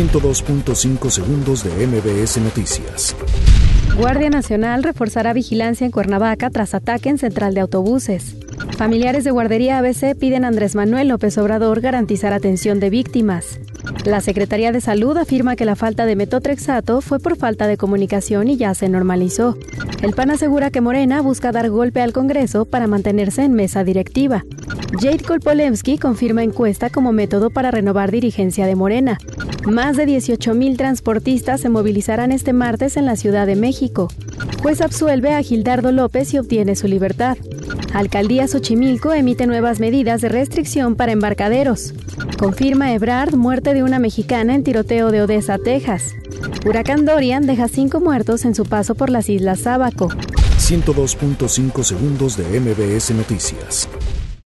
102.5 segundos de MBS Noticias. Guardia Nacional reforzará vigilancia en Cuernavaca tras ataque en central de autobuses. Familiares de guardería ABC piden a Andrés Manuel López Obrador garantizar atención de víctimas. La Secretaría de Salud afirma que la falta de metotrexato fue por falta de comunicación y ya se normalizó. El PAN asegura que Morena busca dar golpe al Congreso para mantenerse en mesa directiva. Jade Kolpolensky confirma encuesta como método para renovar dirigencia de Morena. Más de 18.000 transportistas se movilizarán este martes en la Ciudad de México. Juez absuelve a Gildardo López y obtiene su libertad. Alcaldía Xochimilco emite nuevas medidas de restricción para embarcaderos. Confirma Ebrard muerte de una mexicana en tiroteo de Odessa, Texas. Huracán Dorian deja cinco muertos en su paso por las Islas Sábaco. 102.5 segundos de MBS Noticias.